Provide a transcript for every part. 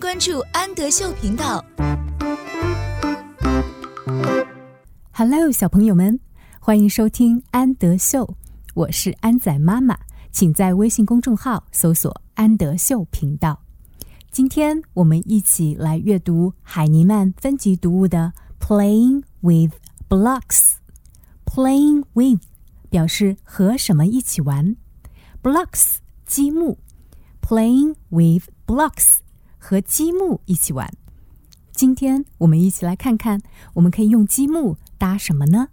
关注安德秀频道。Hello，小朋友们，欢迎收听安德秀，我是安仔妈妈，请在微信公众号搜索“安德秀频道”。今天我们一起来阅读海尼曼分级读物的《Playing with Blocks》。Playing with 表示和什么一起玩，blocks 积木。Playing with blocks 和积木一起玩。今天我们一起来看看，我们可以用积木搭什么呢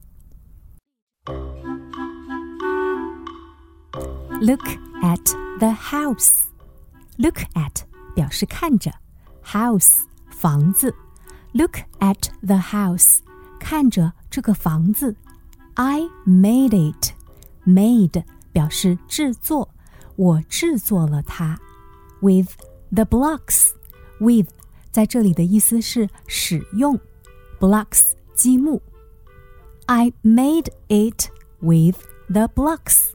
？Look at the house. Look at 表示看着，house 房子。Look at the house，看着这个房子。I made it. Made 表示制作，我制作了它。With the blocks, with 在这里的意思是使用，blocks 积木。I made it with the blocks，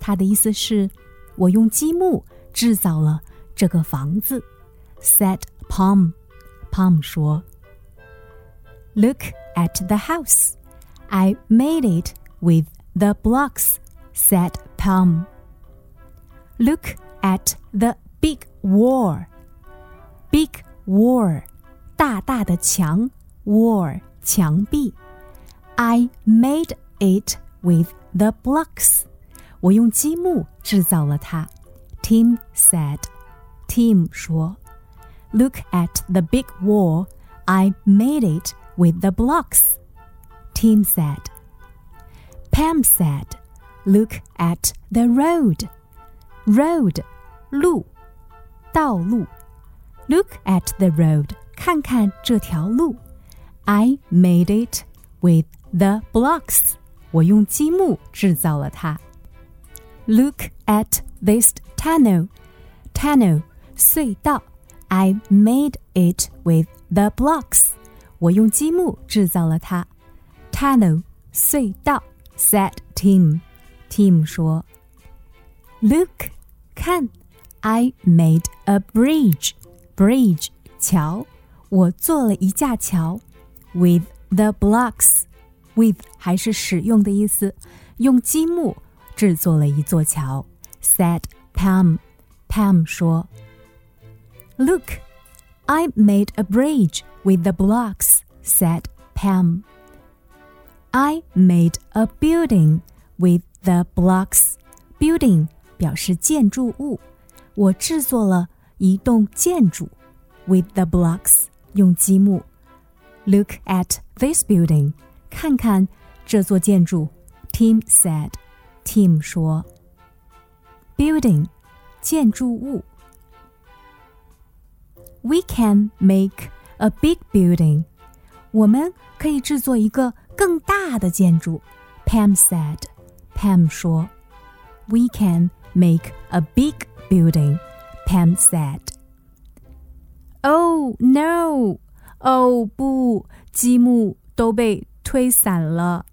它的意思是我用积木制造了这个房子。Said Pam，Palm Pam 说：“Look at the house. I made it with the blocks,” said Pam. “Look at the big wall.” Big wall，大大的墙，wall 墙壁。I made it with the blocks. 我用积木制造了它。Tim said. Tim 说，Look at the big wall. I made it with the blocks. Tim said. Pam said, Look at the road. Road 路道路 Look at the road. 看看这条路 I made it with the blocks. 我用积木制造了它。Look at this tunnel. Tunnel 隧道 I made it with the blocks. 我用积木制造了它。Tunnel 隧道 said Tim. Tim 说：“Look，看，I made a bridge. Bridge 桥，我做了一架桥。With the blocks, with 还是使用的意思，用积木制作了一座桥。Said Pam. Pam 说：“Look, I made a bridge with the blocks,” said Pam. I made a building with the blocks. Building 表示建筑物，我制作了 一栋建筑。With the blocks 用积木。Look at this building，看看这座建筑。Tim said. Tim 说：“Building，建筑物。We can make a big building。我们可以制作一个更大的建筑。”Pam said. Pam 说：“We can make a big building。 ”Pam said. Oh no! 哦不，积木都被推散了。